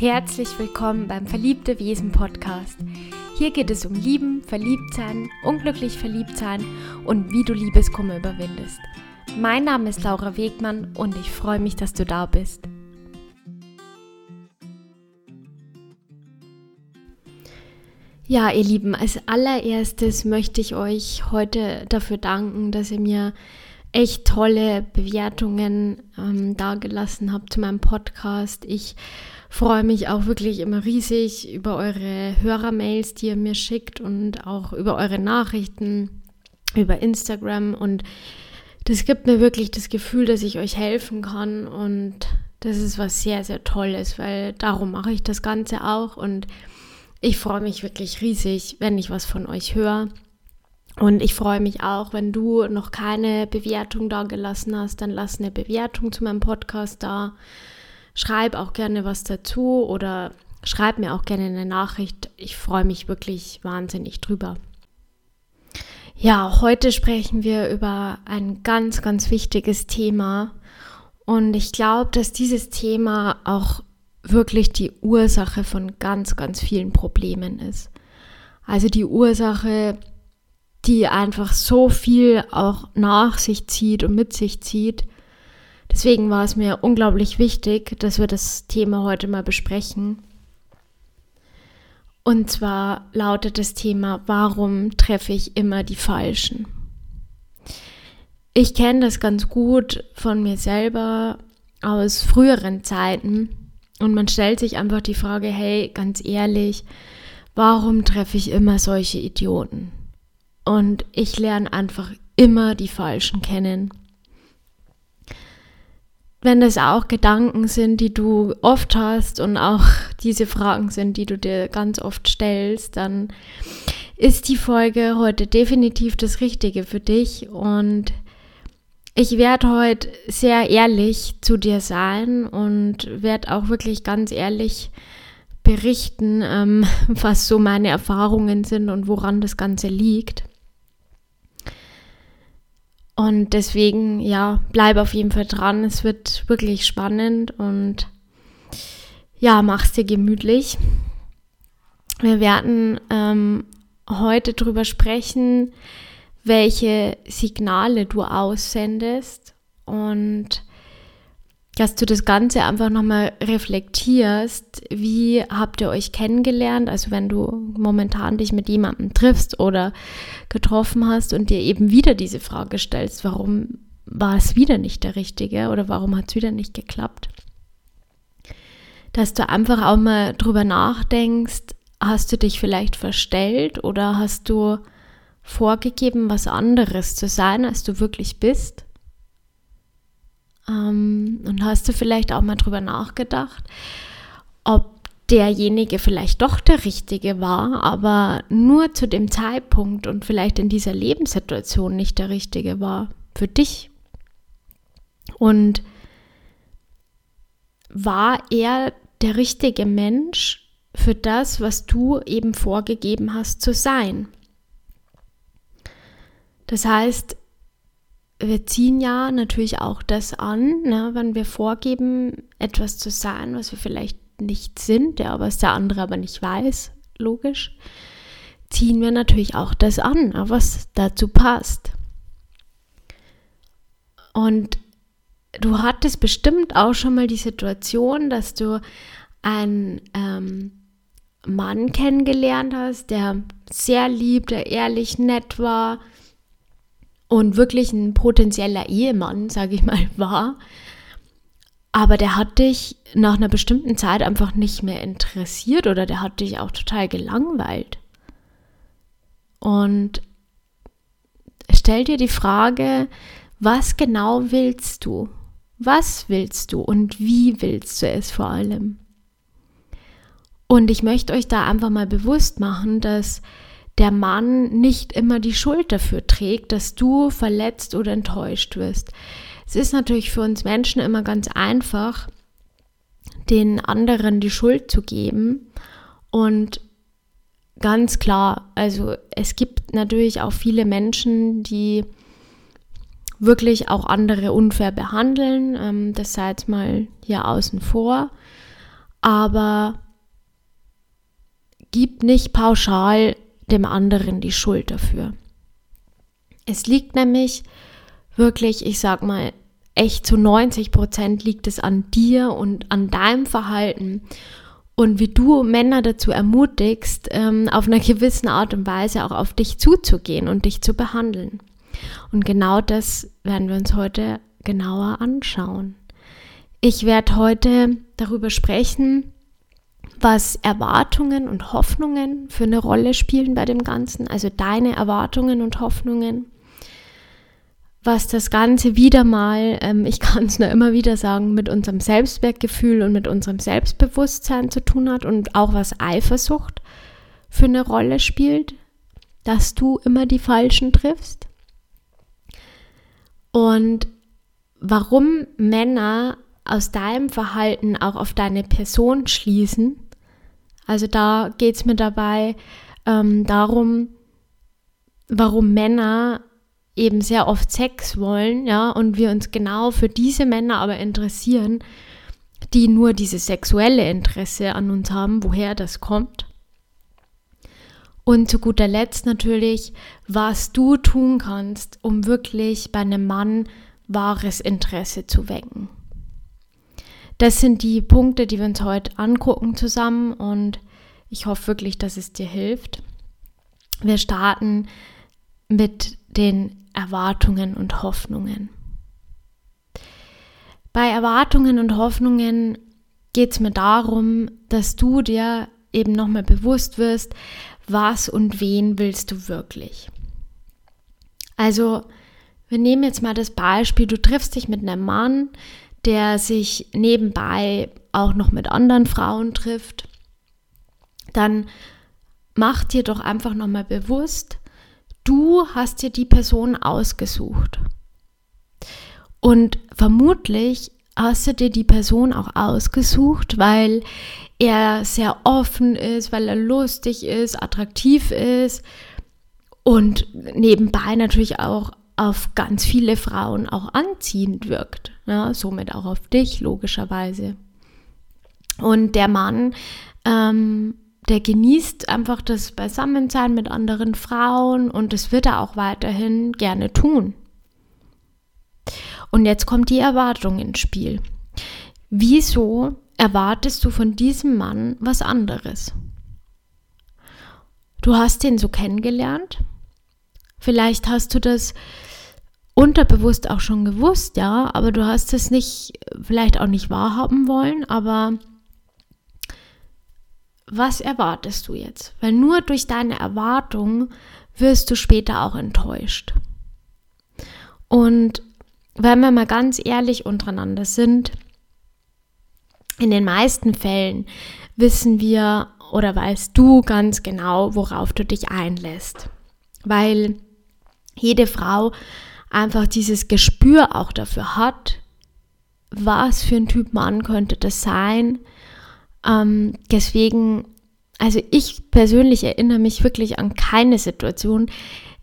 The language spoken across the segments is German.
Herzlich willkommen beim Verliebte Wesen Podcast. Hier geht es um Lieben, Verliebtsein, unglücklich Verliebtsein und wie du Liebeskummer überwindest. Mein Name ist Laura Wegmann und ich freue mich, dass du da bist. Ja, ihr Lieben, als allererstes möchte ich euch heute dafür danken, dass ihr mir echt tolle Bewertungen ähm, dagelassen habt zu meinem Podcast. Ich freue mich auch wirklich immer riesig über eure Hörermails, die ihr mir schickt und auch über eure Nachrichten über Instagram und das gibt mir wirklich das Gefühl, dass ich euch helfen kann und das ist was sehr, sehr Tolles, weil darum mache ich das Ganze auch und ich freue mich wirklich riesig, wenn ich was von euch höre. Und ich freue mich auch, wenn du noch keine Bewertung da gelassen hast, dann lass eine Bewertung zu meinem Podcast da. Schreib auch gerne was dazu oder schreib mir auch gerne eine Nachricht. Ich freue mich wirklich wahnsinnig drüber. Ja, heute sprechen wir über ein ganz, ganz wichtiges Thema. Und ich glaube, dass dieses Thema auch wirklich die Ursache von ganz, ganz vielen Problemen ist. Also die Ursache, die einfach so viel auch nach sich zieht und mit sich zieht, Deswegen war es mir unglaublich wichtig, dass wir das Thema heute mal besprechen. Und zwar lautet das Thema, warum treffe ich immer die Falschen? Ich kenne das ganz gut von mir selber aus früheren Zeiten und man stellt sich einfach die Frage, hey, ganz ehrlich, warum treffe ich immer solche Idioten? Und ich lerne einfach immer die Falschen kennen wenn das auch Gedanken sind, die du oft hast und auch diese Fragen sind, die du dir ganz oft stellst, dann ist die Folge heute definitiv das Richtige für dich und ich werde heute sehr ehrlich zu dir sein und werde auch wirklich ganz ehrlich berichten, ähm, was so meine Erfahrungen sind und woran das Ganze liegt. Und deswegen, ja, bleib auf jeden Fall dran. Es wird wirklich spannend und ja, mach's dir gemütlich. Wir werden ähm, heute darüber sprechen, welche Signale du aussendest und dass du das Ganze einfach nochmal reflektierst. Wie habt ihr euch kennengelernt? Also wenn du momentan dich mit jemandem triffst oder getroffen hast und dir eben wieder diese Frage stellst, warum war es wieder nicht der Richtige oder warum hat es wieder nicht geklappt? Dass du einfach auch mal drüber nachdenkst, hast du dich vielleicht verstellt oder hast du vorgegeben, was anderes zu sein, als du wirklich bist? Ähm, und hast du vielleicht auch mal drüber nachgedacht, ob derjenige vielleicht doch der Richtige war, aber nur zu dem Zeitpunkt und vielleicht in dieser Lebenssituation nicht der Richtige war für dich. Und war er der richtige Mensch für das, was du eben vorgegeben hast zu sein? Das heißt, wir ziehen ja natürlich auch das an, ne, wenn wir vorgeben, etwas zu sein, was wir vielleicht nicht sind, ja, was der andere aber nicht weiß, logisch, ziehen wir natürlich auch das an, was dazu passt. Und du hattest bestimmt auch schon mal die Situation, dass du einen ähm, Mann kennengelernt hast, der sehr lieb, der ehrlich, nett war, und wirklich ein potenzieller Ehemann, sage ich mal, war. Aber der hat dich nach einer bestimmten Zeit einfach nicht mehr interessiert oder der hat dich auch total gelangweilt. Und stell dir die Frage, was genau willst du? Was willst du und wie willst du es vor allem? Und ich möchte euch da einfach mal bewusst machen, dass der Mann nicht immer die Schuld dafür trägt, dass du verletzt oder enttäuscht wirst. Es ist natürlich für uns Menschen immer ganz einfach, den anderen die Schuld zu geben. Und ganz klar, also es gibt natürlich auch viele Menschen, die wirklich auch andere unfair behandeln. Ähm, das sei jetzt mal hier außen vor. aber gib nicht pauschal dem anderen die Schuld dafür. Es liegt nämlich wirklich, ich sag mal, echt zu 90 Prozent liegt es an dir und an deinem Verhalten und wie du Männer dazu ermutigst, ähm, auf einer gewissen Art und Weise auch auf dich zuzugehen und dich zu behandeln. Und genau das werden wir uns heute genauer anschauen. Ich werde heute darüber sprechen, was Erwartungen und Hoffnungen für eine Rolle spielen bei dem Ganzen, also deine Erwartungen und Hoffnungen, was das Ganze wieder mal, ähm, ich kann es nur immer wieder sagen, mit unserem Selbstwertgefühl und mit unserem Selbstbewusstsein zu tun hat und auch was Eifersucht für eine Rolle spielt, dass du immer die Falschen triffst. Und warum Männer aus deinem Verhalten auch auf deine Person schließen. Also da geht es mir dabei ähm, darum, warum Männer eben sehr oft Sex wollen, ja, und wir uns genau für diese Männer aber interessieren, die nur dieses sexuelle Interesse an uns haben, woher das kommt. Und zu guter Letzt natürlich, was du tun kannst, um wirklich bei einem Mann wahres Interesse zu wecken. Das sind die Punkte, die wir uns heute angucken zusammen und ich hoffe wirklich, dass es dir hilft. Wir starten mit den Erwartungen und Hoffnungen. Bei Erwartungen und Hoffnungen geht es mir darum, dass du dir eben nochmal bewusst wirst, was und wen willst du wirklich. Also, wir nehmen jetzt mal das Beispiel, du triffst dich mit einem Mann, der sich nebenbei auch noch mit anderen Frauen trifft. Dann mach dir doch einfach nochmal bewusst, du hast dir die Person ausgesucht. Und vermutlich hast du dir die Person auch ausgesucht, weil er sehr offen ist, weil er lustig ist, attraktiv ist und nebenbei natürlich auch auf ganz viele Frauen auch anziehend wirkt. Ja, somit auch auf dich, logischerweise. Und der Mann ähm, der genießt einfach das Beisammensein mit anderen Frauen und das wird er auch weiterhin gerne tun. Und jetzt kommt die Erwartung ins Spiel. Wieso erwartest du von diesem Mann was anderes? Du hast ihn so kennengelernt. Vielleicht hast du das unterbewusst auch schon gewusst, ja, aber du hast es nicht, vielleicht auch nicht wahrhaben wollen, aber was erwartest du jetzt? Weil nur durch deine Erwartung wirst du später auch enttäuscht. Und wenn wir mal ganz ehrlich untereinander sind, in den meisten Fällen wissen wir oder weißt du ganz genau, worauf du dich einlässt. Weil jede Frau einfach dieses Gespür auch dafür hat, was für ein Typ Mann könnte das sein, ähm, deswegen, also ich persönlich erinnere mich wirklich an keine Situation,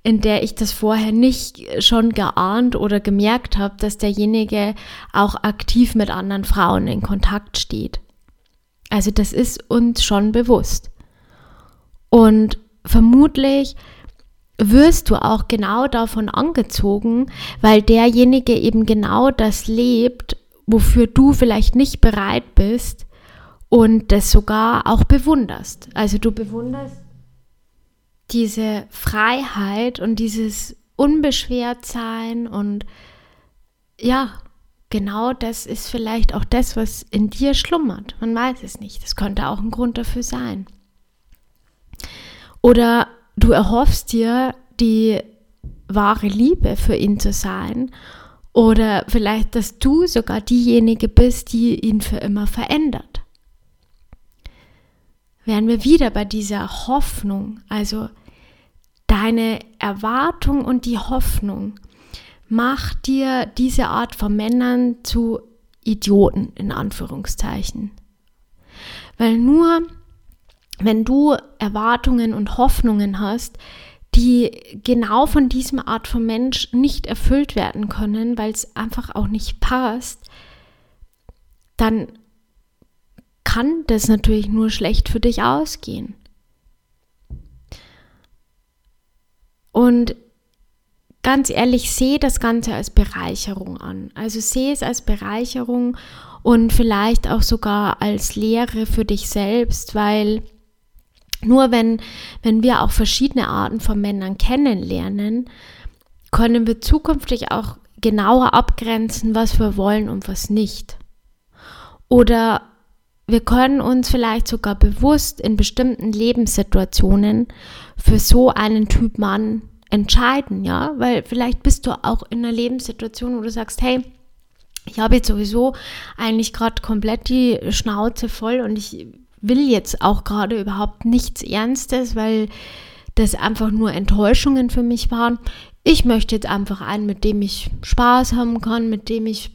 in der ich das vorher nicht schon geahnt oder gemerkt habe, dass derjenige auch aktiv mit anderen Frauen in Kontakt steht. Also das ist uns schon bewusst. Und vermutlich wirst du auch genau davon angezogen, weil derjenige eben genau das lebt, wofür du vielleicht nicht bereit bist, und das sogar auch bewunderst. Also du bewunderst diese Freiheit und dieses Unbeschwertsein und ja, genau das ist vielleicht auch das, was in dir schlummert. Man weiß es nicht. Das könnte auch ein Grund dafür sein. Oder du erhoffst dir die wahre Liebe für ihn zu sein. Oder vielleicht, dass du sogar diejenige bist, die ihn für immer verändert wären wir wieder bei dieser Hoffnung, also deine Erwartung und die Hoffnung macht dir diese Art von Männern zu Idioten in Anführungszeichen. Weil nur wenn du Erwartungen und Hoffnungen hast, die genau von diesem Art von Mensch nicht erfüllt werden können, weil es einfach auch nicht passt, dann kann das natürlich nur schlecht für dich ausgehen. Und ganz ehrlich, sehe das Ganze als Bereicherung an. Also sehe es als Bereicherung und vielleicht auch sogar als Lehre für dich selbst, weil nur wenn, wenn wir auch verschiedene Arten von Männern kennenlernen, können wir zukünftig auch genauer abgrenzen, was wir wollen und was nicht. Oder wir können uns vielleicht sogar bewusst in bestimmten Lebenssituationen für so einen Typ Mann entscheiden, ja, weil vielleicht bist du auch in einer Lebenssituation, wo du sagst, hey, ich habe jetzt sowieso eigentlich gerade komplett die Schnauze voll und ich will jetzt auch gerade überhaupt nichts Ernstes, weil das einfach nur Enttäuschungen für mich waren. Ich möchte jetzt einfach einen, mit dem ich Spaß haben kann, mit dem ich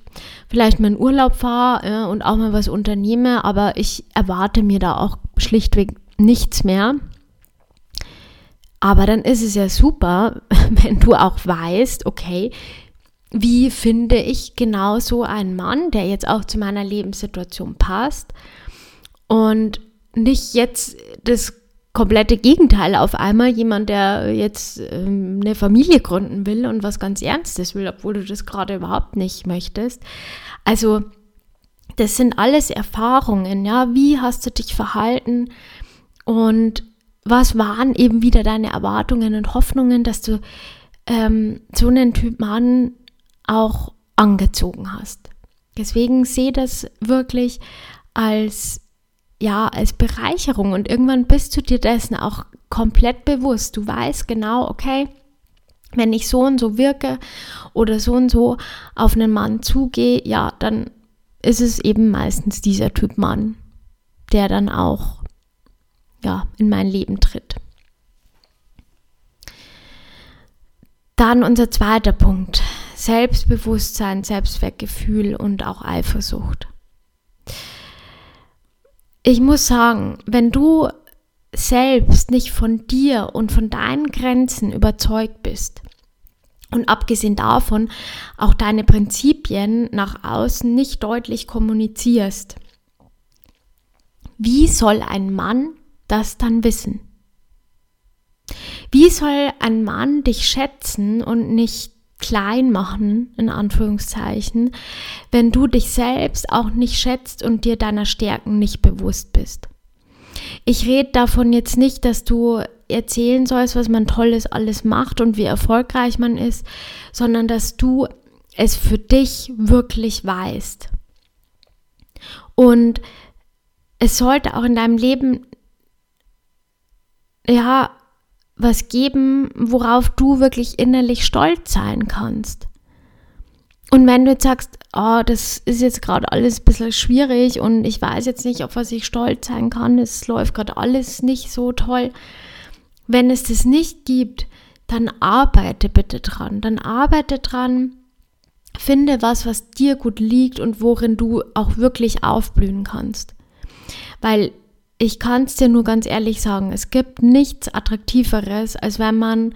vielleicht meinen Urlaub fahre ja, und auch mal was unternehme, aber ich erwarte mir da auch schlichtweg nichts mehr. Aber dann ist es ja super, wenn du auch weißt, okay, wie finde ich genau so einen Mann, der jetzt auch zu meiner Lebenssituation passt und nicht jetzt das komplette Gegenteil auf einmal, jemand, der jetzt ähm, eine Familie gründen will und was ganz Ernstes will, obwohl du das gerade überhaupt nicht möchtest. Also das sind alles Erfahrungen, ja, wie hast du dich verhalten und was waren eben wieder deine Erwartungen und Hoffnungen, dass du ähm, so einen Typ Mann auch angezogen hast. Deswegen sehe das wirklich als ja, als Bereicherung und irgendwann bist du dir dessen auch komplett bewusst. Du weißt genau, okay, wenn ich so und so wirke oder so und so auf einen Mann zugehe, ja, dann ist es eben meistens dieser Typ Mann, der dann auch ja, in mein Leben tritt. Dann unser zweiter Punkt, Selbstbewusstsein, Selbstwertgefühl und auch Eifersucht. Ich muss sagen, wenn du selbst nicht von dir und von deinen Grenzen überzeugt bist und abgesehen davon auch deine Prinzipien nach außen nicht deutlich kommunizierst, wie soll ein Mann das dann wissen? Wie soll ein Mann dich schätzen und nicht klein machen, in Anführungszeichen, wenn du dich selbst auch nicht schätzt und dir deiner Stärken nicht bewusst bist. Ich rede davon jetzt nicht, dass du erzählen sollst, was man tolles alles macht und wie erfolgreich man ist, sondern dass du es für dich wirklich weißt. Und es sollte auch in deinem Leben ja was geben, worauf du wirklich innerlich stolz sein kannst. Und wenn du jetzt sagst, oh, das ist jetzt gerade alles ein bisschen schwierig und ich weiß jetzt nicht, auf was ich stolz sein kann, es läuft gerade alles nicht so toll. Wenn es das nicht gibt, dann arbeite bitte dran. Dann arbeite dran, finde was, was dir gut liegt und worin du auch wirklich aufblühen kannst. Weil ich kann es dir nur ganz ehrlich sagen, es gibt nichts Attraktiveres, als wenn man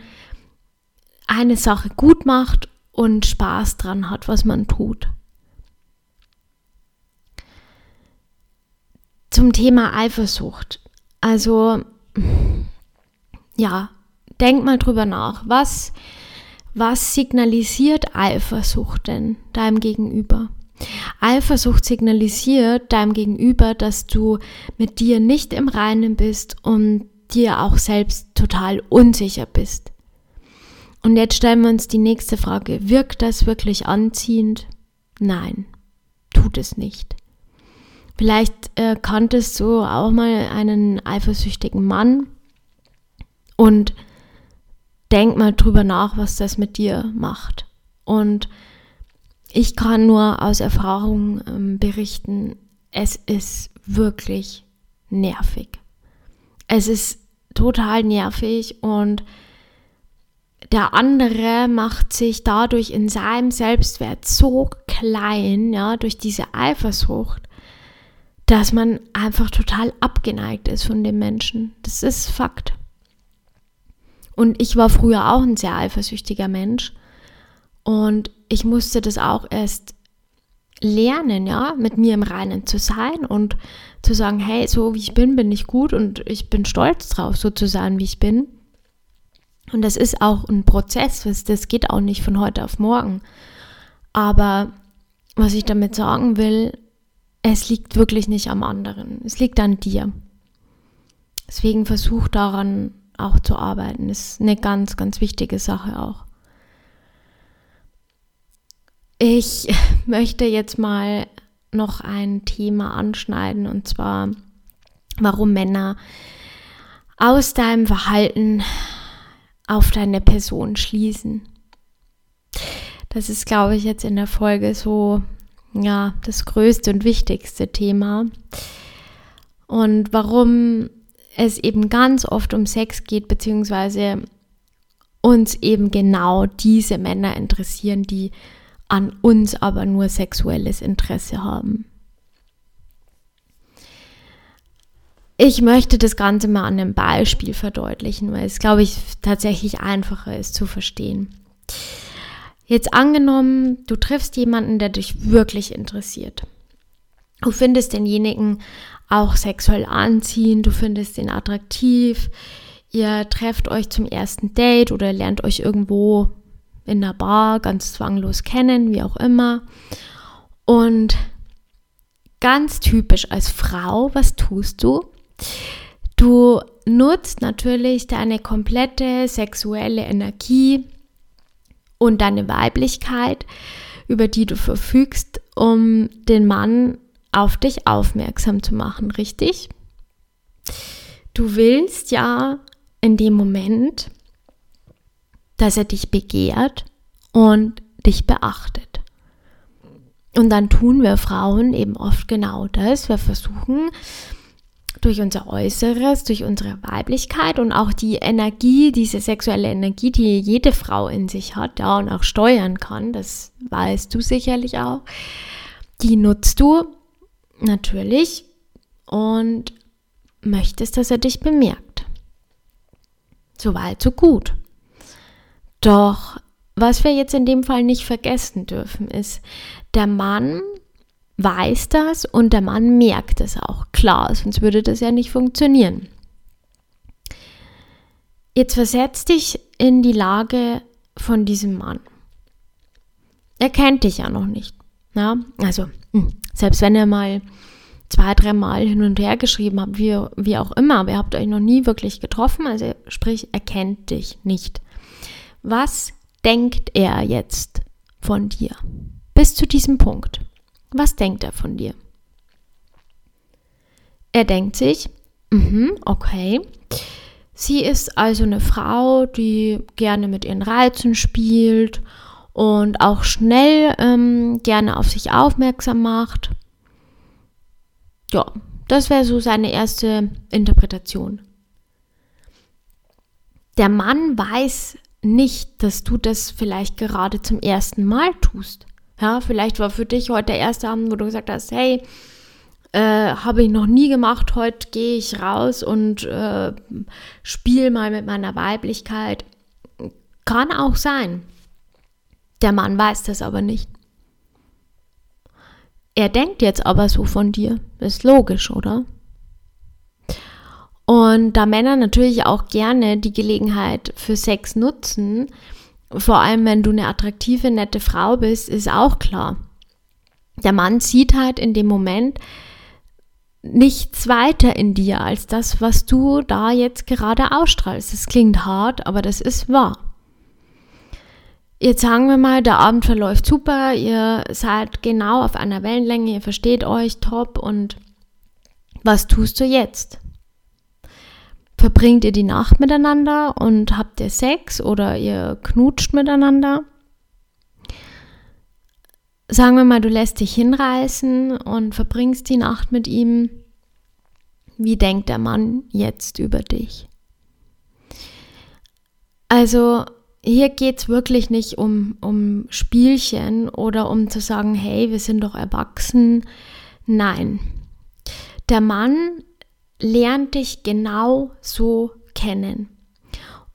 eine Sache gut macht und Spaß dran hat, was man tut. Zum Thema Eifersucht. Also, ja, denk mal drüber nach. Was, was signalisiert Eifersucht denn deinem Gegenüber? Eifersucht signalisiert deinem Gegenüber, dass du mit dir nicht im Reinen bist und dir auch selbst total unsicher bist. Und jetzt stellen wir uns die nächste Frage. Wirkt das wirklich anziehend? Nein, tut es nicht. Vielleicht äh, kanntest du auch mal einen eifersüchtigen Mann und denk mal drüber nach, was das mit dir macht. Und ich kann nur aus Erfahrung ähm, berichten, es ist wirklich nervig. Es ist total nervig und der andere macht sich dadurch in seinem Selbstwert so klein, ja, durch diese Eifersucht, dass man einfach total abgeneigt ist von dem Menschen. Das ist Fakt. Und ich war früher auch ein sehr eifersüchtiger Mensch. Und ich musste das auch erst lernen, ja, mit mir im Reinen zu sein und zu sagen, hey, so wie ich bin, bin ich gut und ich bin stolz drauf, so zu sein, wie ich bin. Und das ist auch ein Prozess, das geht auch nicht von heute auf morgen. Aber was ich damit sagen will, es liegt wirklich nicht am anderen, es liegt an dir. Deswegen versuch daran auch zu arbeiten, das ist eine ganz, ganz wichtige Sache auch. Ich möchte jetzt mal noch ein Thema anschneiden und zwar, warum Männer aus deinem Verhalten auf deine Person schließen. Das ist, glaube ich, jetzt in der Folge so, ja, das größte und wichtigste Thema. Und warum es eben ganz oft um Sex geht, beziehungsweise uns eben genau diese Männer interessieren, die an uns aber nur sexuelles Interesse haben. Ich möchte das Ganze mal an einem Beispiel verdeutlichen, weil es, glaube ich, tatsächlich einfacher ist zu verstehen. Jetzt angenommen, du triffst jemanden, der dich wirklich interessiert. Du findest denjenigen auch sexuell anziehend, du findest ihn attraktiv, ihr trefft euch zum ersten Date oder lernt euch irgendwo in der Bar ganz zwanglos kennen, wie auch immer. Und ganz typisch als Frau, was tust du? Du nutzt natürlich deine komplette sexuelle Energie und deine Weiblichkeit, über die du verfügst, um den Mann auf dich aufmerksam zu machen, richtig? Du willst ja in dem Moment, dass er dich begehrt und dich beachtet. Und dann tun wir Frauen eben oft genau das. Wir versuchen durch unser Äußeres, durch unsere Weiblichkeit und auch die Energie, diese sexuelle Energie, die jede Frau in sich hat, ja, und auch steuern kann, das weißt du sicherlich auch, die nutzt du natürlich und möchtest, dass er dich bemerkt. So weit, so gut. Doch was wir jetzt in dem Fall nicht vergessen dürfen, ist, der Mann weiß das und der Mann merkt es auch. Klar, sonst würde das ja nicht funktionieren. Jetzt versetz dich in die Lage von diesem Mann. Er kennt dich ja noch nicht. Ja? Also, hm, selbst wenn er mal zwei, dreimal hin und her geschrieben hat, wie, wie auch immer, aber ihr habt euch noch nie wirklich getroffen, also sprich, er kennt dich nicht. Was denkt er jetzt von dir? Bis zu diesem Punkt. Was denkt er von dir? Er denkt sich, mh, okay, sie ist also eine Frau, die gerne mit ihren Reizen spielt und auch schnell ähm, gerne auf sich aufmerksam macht. Ja, das wäre so seine erste Interpretation. Der Mann weiß nicht, dass du das vielleicht gerade zum ersten Mal tust. Ja, vielleicht war für dich heute der erste Abend, wo du gesagt hast, hey, äh, habe ich noch nie gemacht, heute gehe ich raus und äh, spiele mal mit meiner Weiblichkeit. Kann auch sein. Der Mann weiß das aber nicht. Er denkt jetzt aber so von dir. Ist logisch, oder? Und da Männer natürlich auch gerne die Gelegenheit für Sex nutzen, vor allem wenn du eine attraktive, nette Frau bist, ist auch klar. Der Mann sieht halt in dem Moment nichts weiter in dir als das, was du da jetzt gerade ausstrahlst. Das klingt hart, aber das ist wahr. Jetzt sagen wir mal, der Abend verläuft super, ihr seid genau auf einer Wellenlänge, ihr versteht euch top und was tust du jetzt? Verbringt ihr die Nacht miteinander und habt ihr Sex oder ihr knutscht miteinander? Sagen wir mal, du lässt dich hinreißen und verbringst die Nacht mit ihm. Wie denkt der Mann jetzt über dich? Also hier geht es wirklich nicht um, um Spielchen oder um zu sagen, hey, wir sind doch erwachsen. Nein. Der Mann lernt dich genau so kennen.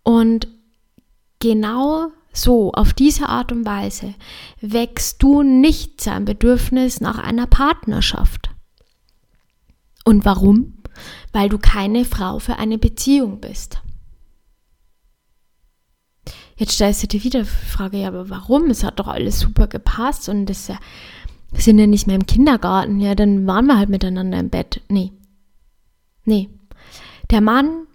Und genau so, auf diese Art und Weise wächst du nicht sein Bedürfnis nach einer Partnerschaft. Und warum? Weil du keine Frau für eine Beziehung bist. Jetzt stellst du dir wieder die Frage, ja, aber warum? Es hat doch alles super gepasst und das ja, sind ja nicht mehr im Kindergarten. Ja, dann waren wir halt miteinander im Bett. Nee. Nee. Der Mann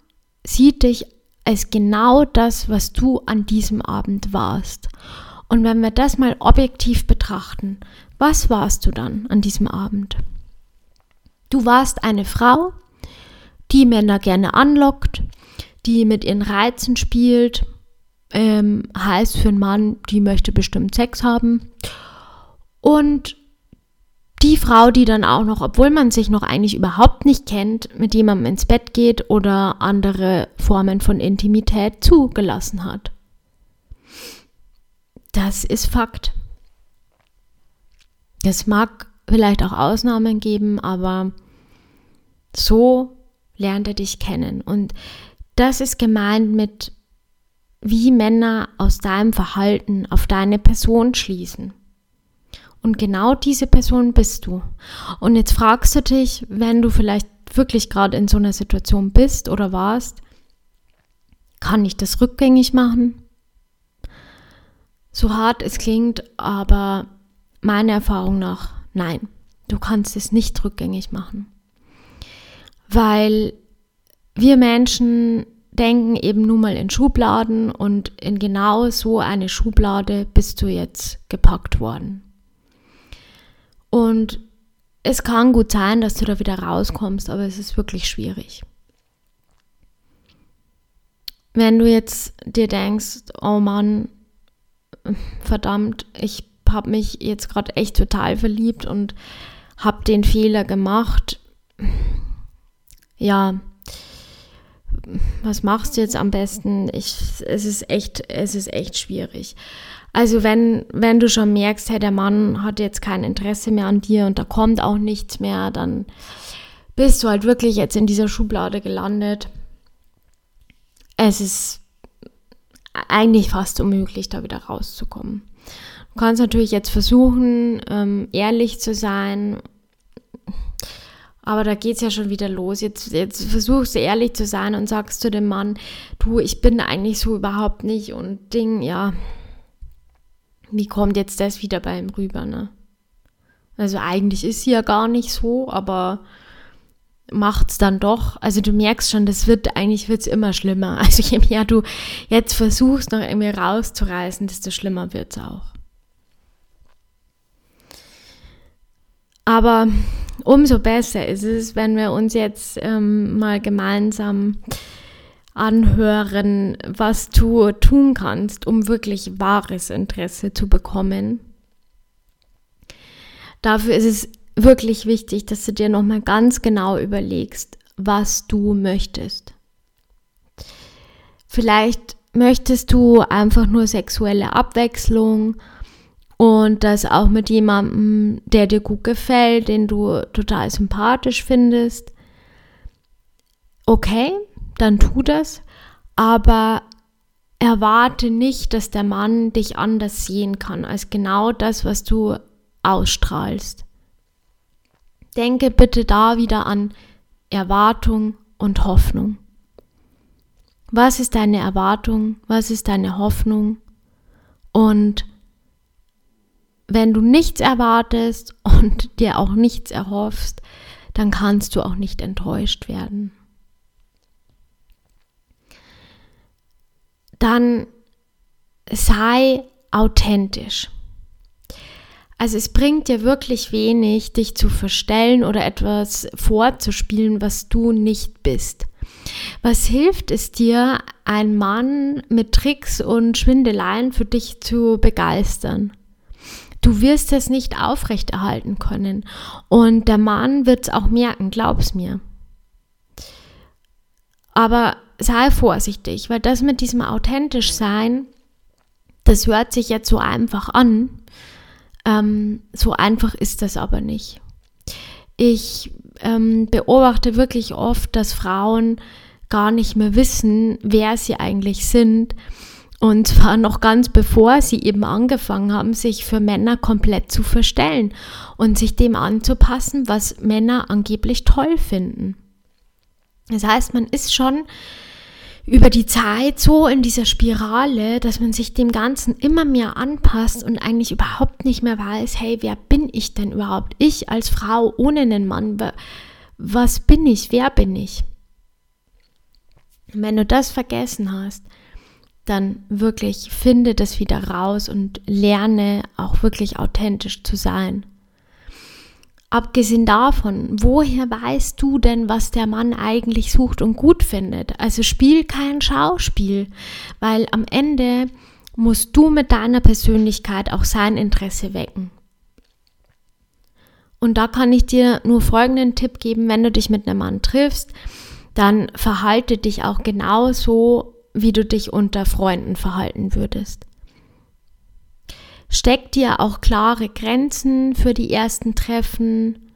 sieht dich als genau das, was du an diesem Abend warst. Und wenn wir das mal objektiv betrachten, was warst du dann an diesem Abend? Du warst eine Frau, die Männer gerne anlockt, die mit ihren Reizen spielt, ähm, heißt für einen Mann, die möchte bestimmt Sex haben. Und die Frau, die dann auch noch, obwohl man sich noch eigentlich überhaupt nicht kennt, mit jemandem ins Bett geht oder andere Formen von Intimität zugelassen hat. Das ist Fakt. Es mag vielleicht auch Ausnahmen geben, aber so lernt er dich kennen. Und das ist gemeint mit, wie Männer aus deinem Verhalten auf deine Person schließen. Und genau diese Person bist du. Und jetzt fragst du dich, wenn du vielleicht wirklich gerade in so einer Situation bist oder warst, kann ich das rückgängig machen? So hart es klingt, aber meiner Erfahrung nach, nein, du kannst es nicht rückgängig machen. Weil wir Menschen denken eben nun mal in Schubladen und in genau so eine Schublade bist du jetzt gepackt worden. Und es kann gut sein, dass du da wieder rauskommst, aber es ist wirklich schwierig. Wenn du jetzt dir denkst, oh Mann, verdammt, ich habe mich jetzt gerade echt total verliebt und habe den Fehler gemacht. Ja, was machst du jetzt am besten? Ich, es ist echt, es ist echt schwierig. Also wenn, wenn du schon merkst, hey, der Mann hat jetzt kein Interesse mehr an dir und da kommt auch nichts mehr, dann bist du halt wirklich jetzt in dieser Schublade gelandet. Es ist eigentlich fast unmöglich, da wieder rauszukommen. Du kannst natürlich jetzt versuchen, ähm, ehrlich zu sein, aber da geht es ja schon wieder los. Jetzt, jetzt versuchst du ehrlich zu sein und sagst zu dem Mann, du, ich bin eigentlich so überhaupt nicht und Ding, ja, wie kommt jetzt das wieder bei ihm rüber, ne? Also eigentlich ist sie ja gar nicht so, aber macht's dann doch. Also du merkst schon, das wird, eigentlich wird's immer schlimmer. Also je mehr du jetzt versuchst, noch irgendwie rauszureißen, desto schlimmer wird's auch. Aber umso besser ist es, wenn wir uns jetzt ähm, mal gemeinsam anhören, was du tun kannst, um wirklich wahres Interesse zu bekommen. Dafür ist es wirklich wichtig, dass du dir nochmal ganz genau überlegst, was du möchtest. Vielleicht möchtest du einfach nur sexuelle Abwechslung und das auch mit jemandem, der dir gut gefällt, den du total sympathisch findest. Okay, dann tu das, aber erwarte nicht, dass der Mann dich anders sehen kann als genau das, was du ausstrahlst. Denke bitte da wieder an Erwartung und Hoffnung. Was ist deine Erwartung? Was ist deine Hoffnung? Und wenn du nichts erwartest und dir auch nichts erhoffst, dann kannst du auch nicht enttäuscht werden. Dann sei authentisch. Also es bringt dir wirklich wenig, dich zu verstellen oder etwas vorzuspielen, was du nicht bist. Was hilft es dir, einen Mann mit Tricks und Schwindeleien für dich zu begeistern? Du wirst es nicht aufrechterhalten können. Und der Mann wird es auch merken, glaub's mir. Aber sei vorsichtig, weil das mit diesem authentisch sein, das hört sich jetzt so einfach an. Ähm, so einfach ist das aber nicht. Ich ähm, beobachte wirklich oft, dass Frauen gar nicht mehr wissen, wer sie eigentlich sind Und zwar noch ganz bevor sie eben angefangen haben, sich für Männer komplett zu verstellen und sich dem anzupassen, was Männer angeblich toll finden. Das heißt, man ist schon über die Zeit so in dieser Spirale, dass man sich dem Ganzen immer mehr anpasst und eigentlich überhaupt nicht mehr weiß, hey, wer bin ich denn überhaupt? Ich als Frau ohne einen Mann, was bin ich? Wer bin ich? wenn du das vergessen hast, dann wirklich finde das wieder raus und lerne auch wirklich authentisch zu sein. Abgesehen davon, woher weißt du denn, was der Mann eigentlich sucht und gut findet? Also spiel kein Schauspiel, weil am Ende musst du mit deiner Persönlichkeit auch sein Interesse wecken. Und da kann ich dir nur folgenden Tipp geben, wenn du dich mit einem Mann triffst, dann verhalte dich auch genauso, wie du dich unter Freunden verhalten würdest. Steck dir auch klare Grenzen für die ersten Treffen,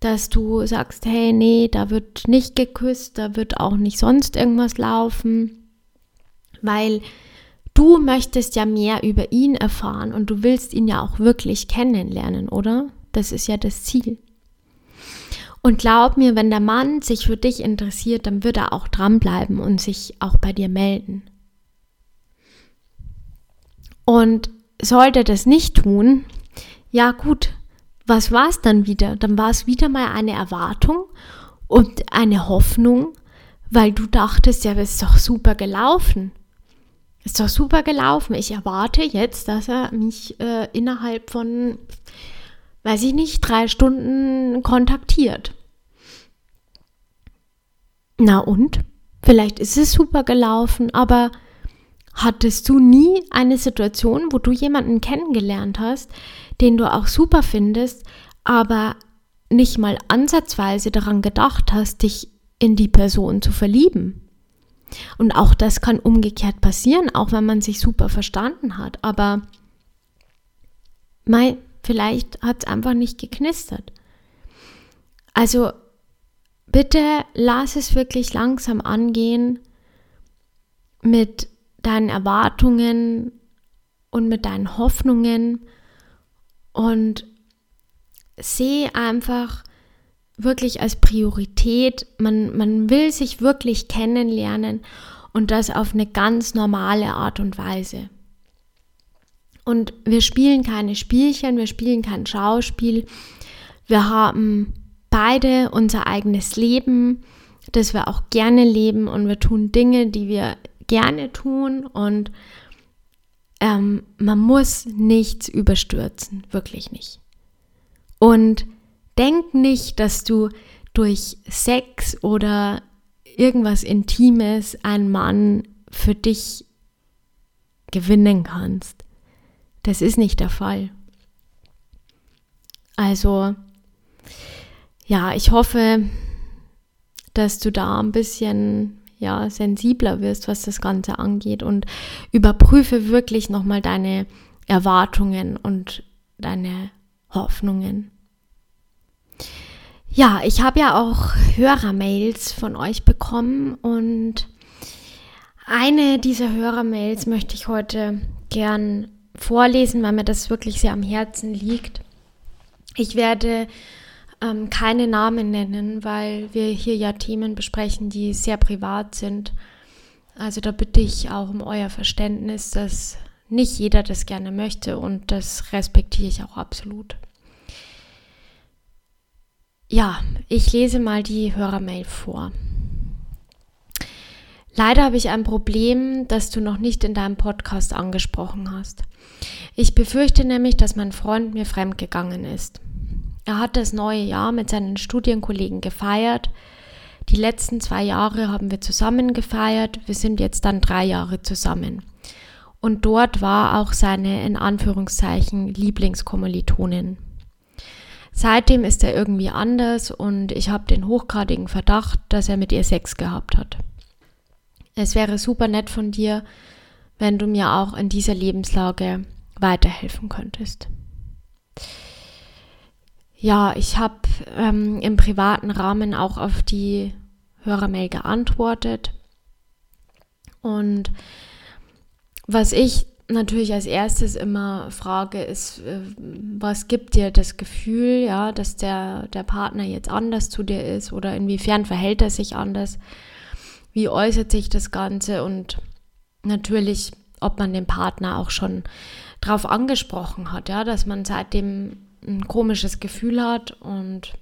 dass du sagst, hey, nee, da wird nicht geküsst, da wird auch nicht sonst irgendwas laufen, weil du möchtest ja mehr über ihn erfahren und du willst ihn ja auch wirklich kennenlernen, oder? Das ist ja das Ziel. Und glaub mir, wenn der Mann sich für dich interessiert, dann wird er auch dranbleiben und sich auch bei dir melden. Und sollte das nicht tun, ja gut, was war es dann wieder? Dann war es wieder mal eine Erwartung und eine Hoffnung, weil du dachtest, ja, das ist doch super gelaufen. Ist doch super gelaufen. Ich erwarte jetzt, dass er mich äh, innerhalb von, weiß ich nicht, drei Stunden kontaktiert. Na und? Vielleicht ist es super gelaufen, aber Hattest du nie eine Situation, wo du jemanden kennengelernt hast, den du auch super findest, aber nicht mal ansatzweise daran gedacht hast, dich in die Person zu verlieben? Und auch das kann umgekehrt passieren, auch wenn man sich super verstanden hat. Aber mei, vielleicht hat es einfach nicht geknistert. Also bitte lass es wirklich langsam angehen mit deinen Erwartungen und mit deinen Hoffnungen und sehe einfach wirklich als Priorität, man, man will sich wirklich kennenlernen und das auf eine ganz normale Art und Weise. Und wir spielen keine Spielchen, wir spielen kein Schauspiel. Wir haben beide unser eigenes Leben, das wir auch gerne leben und wir tun Dinge, die wir gerne tun und ähm, man muss nichts überstürzen, wirklich nicht. Und denk nicht, dass du durch Sex oder irgendwas Intimes einen Mann für dich gewinnen kannst. Das ist nicht der Fall. Also, ja, ich hoffe, dass du da ein bisschen ja, sensibler wirst, was das Ganze angeht und überprüfe wirklich nochmal deine Erwartungen und deine Hoffnungen. Ja, ich habe ja auch Hörermails von euch bekommen und eine dieser Hörermails möchte ich heute gern vorlesen, weil mir das wirklich sehr am Herzen liegt. Ich werde ähm, keine Namen nennen, weil wir hier ja Themen besprechen, die sehr privat sind. Also da bitte ich auch um euer Verständnis, dass nicht jeder das gerne möchte und das respektiere ich auch absolut. Ja, ich lese mal die Hörermail vor. Leider habe ich ein Problem, das du noch nicht in deinem Podcast angesprochen hast. Ich befürchte nämlich, dass mein Freund mir fremdgegangen ist. Er hat das neue Jahr mit seinen Studienkollegen gefeiert. Die letzten zwei Jahre haben wir zusammen gefeiert. Wir sind jetzt dann drei Jahre zusammen. Und dort war auch seine in Anführungszeichen Lieblingskommilitonin. Seitdem ist er irgendwie anders und ich habe den hochgradigen Verdacht, dass er mit ihr Sex gehabt hat. Es wäre super nett von dir, wenn du mir auch in dieser Lebenslage weiterhelfen könntest. Ja, ich habe ähm, im privaten Rahmen auch auf die Hörermail geantwortet. Und was ich natürlich als erstes immer frage, ist, äh, was gibt dir das Gefühl, ja, dass der, der Partner jetzt anders zu dir ist oder inwiefern verhält er sich anders? Wie äußert sich das Ganze? Und natürlich, ob man den Partner auch schon darauf angesprochen hat, ja, dass man seitdem ein komisches Gefühl hat und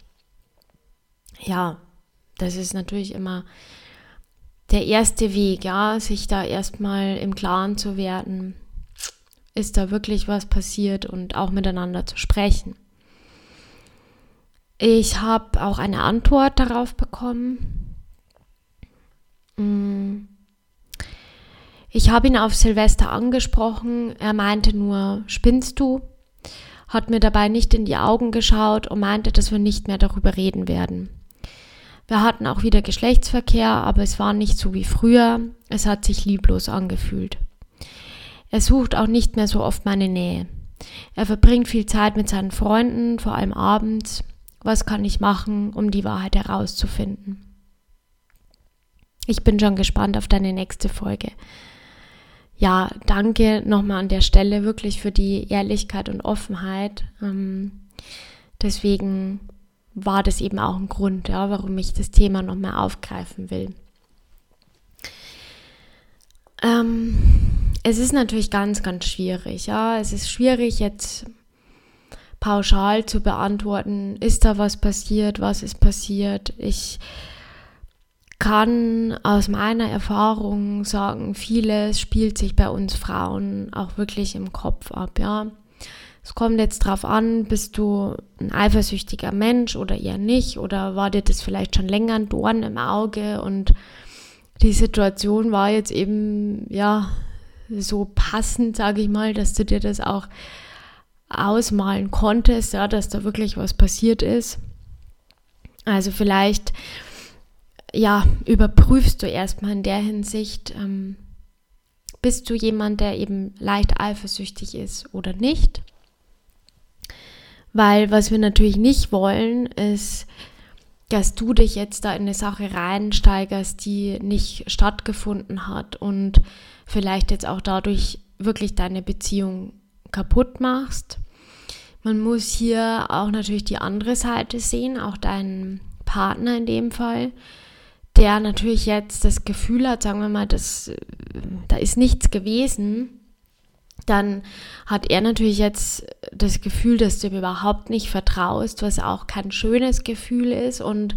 ja, das ist natürlich immer der erste Weg, ja, sich da erstmal im Klaren zu werden, ist da wirklich was passiert und auch miteinander zu sprechen. Ich habe auch eine Antwort darauf bekommen. Mm. Ich habe ihn auf Silvester angesprochen. Er meinte nur, spinnst du? Hat mir dabei nicht in die Augen geschaut und meinte, dass wir nicht mehr darüber reden werden. Wir hatten auch wieder Geschlechtsverkehr, aber es war nicht so wie früher. Es hat sich lieblos angefühlt. Er sucht auch nicht mehr so oft meine Nähe. Er verbringt viel Zeit mit seinen Freunden, vor allem abends. Was kann ich machen, um die Wahrheit herauszufinden? Ich bin schon gespannt auf deine nächste Folge. Ja, danke nochmal an der Stelle wirklich für die Ehrlichkeit und Offenheit. Ähm, deswegen war das eben auch ein Grund, ja, warum ich das Thema nochmal aufgreifen will. Ähm, es ist natürlich ganz, ganz schwierig. Ja, es ist schwierig jetzt pauschal zu beantworten, ist da was passiert, was ist passiert. Ich kann aus meiner Erfahrung sagen, vieles spielt sich bei uns Frauen auch wirklich im Kopf ab. Ja, es kommt jetzt drauf an, bist du ein eifersüchtiger Mensch oder eher nicht oder war dir das vielleicht schon länger ein Dorn im Auge und die Situation war jetzt eben ja so passend, sage ich mal, dass du dir das auch ausmalen konntest, ja, dass da wirklich was passiert ist. Also vielleicht ja überprüfst du erstmal in der Hinsicht, ähm, bist du jemand, der eben leicht eifersüchtig ist oder nicht? Weil was wir natürlich nicht wollen, ist, dass du dich jetzt da in eine Sache reinsteigerst, die nicht stattgefunden hat und vielleicht jetzt auch dadurch wirklich deine Beziehung kaputt machst. Man muss hier auch natürlich die andere Seite sehen, auch deinen Partner in dem Fall, der natürlich jetzt das Gefühl hat, sagen wir mal, dass, da ist nichts gewesen dann hat er natürlich jetzt das Gefühl, dass du ihm überhaupt nicht vertraust, was auch kein schönes Gefühl ist. Und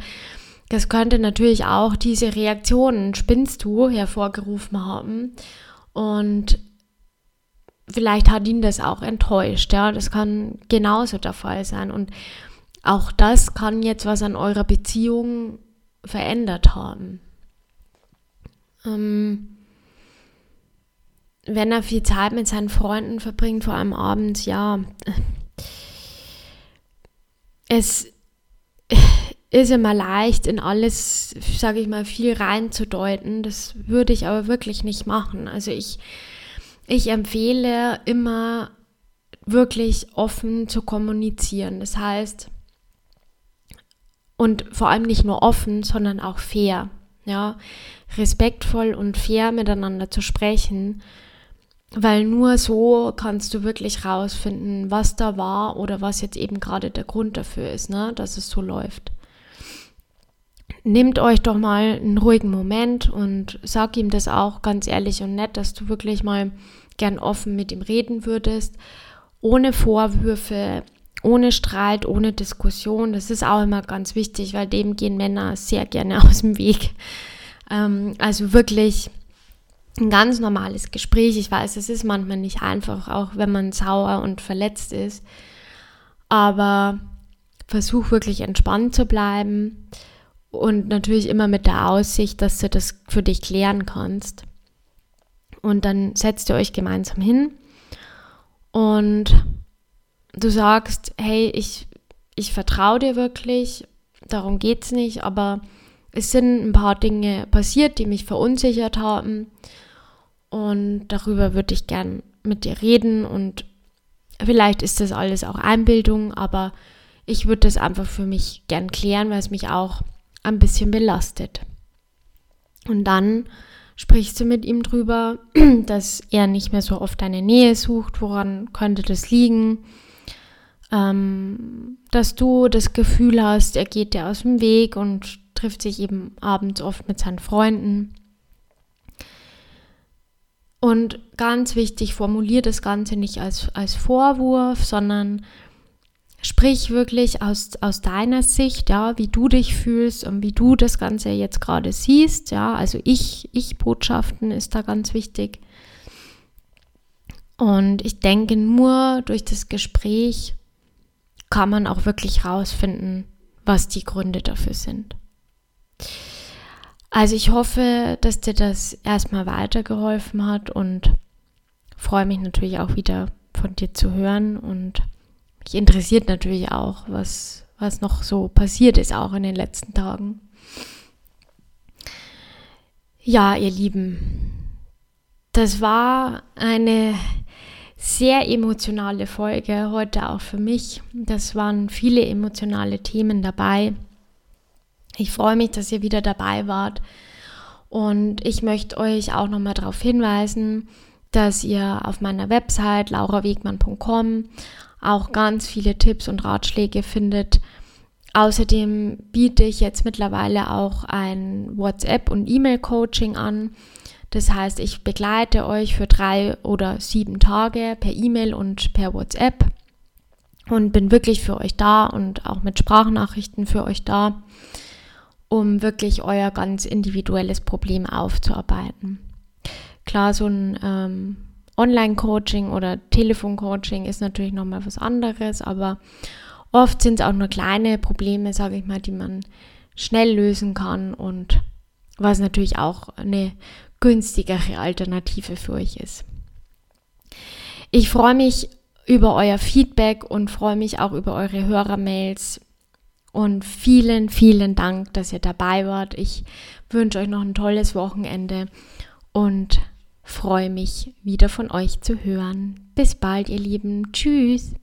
das könnte natürlich auch diese Reaktionen, spinnst du, hervorgerufen haben. Und vielleicht hat ihn das auch enttäuscht. Ja, das kann genauso der Fall sein. Und auch das kann jetzt was an eurer Beziehung verändert haben. Ähm, wenn er viel Zeit mit seinen Freunden verbringt, vor allem abends, ja, es ist immer leicht, in alles, sage ich mal, viel reinzudeuten. Das würde ich aber wirklich nicht machen. Also ich, ich empfehle immer wirklich offen zu kommunizieren. Das heißt, und vor allem nicht nur offen, sondern auch fair. Ja, respektvoll und fair miteinander zu sprechen weil nur so kannst du wirklich rausfinden, was da war oder was jetzt eben gerade der Grund dafür ist, ne, dass es so läuft. Nehmt euch doch mal einen ruhigen Moment und sag ihm das auch ganz ehrlich und nett, dass du wirklich mal gern offen mit ihm reden würdest, ohne Vorwürfe, ohne Streit, ohne Diskussion. Das ist auch immer ganz wichtig, weil dem gehen Männer sehr gerne aus dem Weg. Ähm, also wirklich ein ganz normales Gespräch. Ich weiß, es ist manchmal nicht einfach, auch wenn man sauer und verletzt ist. Aber versuch wirklich entspannt zu bleiben und natürlich immer mit der Aussicht, dass du das für dich klären kannst. Und dann setzt ihr euch gemeinsam hin und du sagst, hey, ich, ich vertraue dir wirklich, darum geht es nicht, aber es sind ein paar Dinge passiert, die mich verunsichert haben und darüber würde ich gern mit dir reden und vielleicht ist das alles auch Einbildung, aber ich würde das einfach für mich gern klären, weil es mich auch ein bisschen belastet. Und dann Sprichst du mit ihm drüber, dass er nicht mehr so oft deine Nähe sucht? Woran könnte das liegen? Ähm, dass du das Gefühl hast, er geht dir aus dem Weg und trifft sich eben abends oft mit seinen Freunden. Und ganz wichtig, formulier das Ganze nicht als, als Vorwurf, sondern sprich wirklich aus, aus deiner Sicht, ja, wie du dich fühlst und wie du das Ganze jetzt gerade siehst, ja, also ich, ich Botschaften ist da ganz wichtig. Und ich denke, nur durch das Gespräch kann man auch wirklich rausfinden, was die Gründe dafür sind. Also ich hoffe, dass dir das erstmal weitergeholfen hat und freue mich natürlich auch wieder von dir zu hören und mich interessiert natürlich auch, was, was noch so passiert ist, auch in den letzten Tagen. Ja, ihr Lieben, das war eine sehr emotionale Folge heute auch für mich. Das waren viele emotionale Themen dabei. Ich freue mich, dass ihr wieder dabei wart. Und ich möchte euch auch nochmal darauf hinweisen, dass ihr auf meiner Website laurawegmann.com auch ganz viele Tipps und Ratschläge findet. Außerdem biete ich jetzt mittlerweile auch ein WhatsApp- und E-Mail-Coaching an. Das heißt, ich begleite euch für drei oder sieben Tage per E-Mail und per WhatsApp und bin wirklich für euch da und auch mit Sprachnachrichten für euch da um wirklich euer ganz individuelles Problem aufzuarbeiten. Klar, so ein ähm, Online-Coaching oder Telefon-Coaching ist natürlich nochmal was anderes, aber oft sind es auch nur kleine Probleme, sage ich mal, die man schnell lösen kann und was natürlich auch eine günstigere Alternative für euch ist. Ich freue mich über euer Feedback und freue mich auch über eure Hörermails und vielen, vielen Dank, dass ihr dabei wart. Ich wünsche euch noch ein tolles Wochenende und freue mich wieder von euch zu hören. Bis bald, ihr Lieben. Tschüss.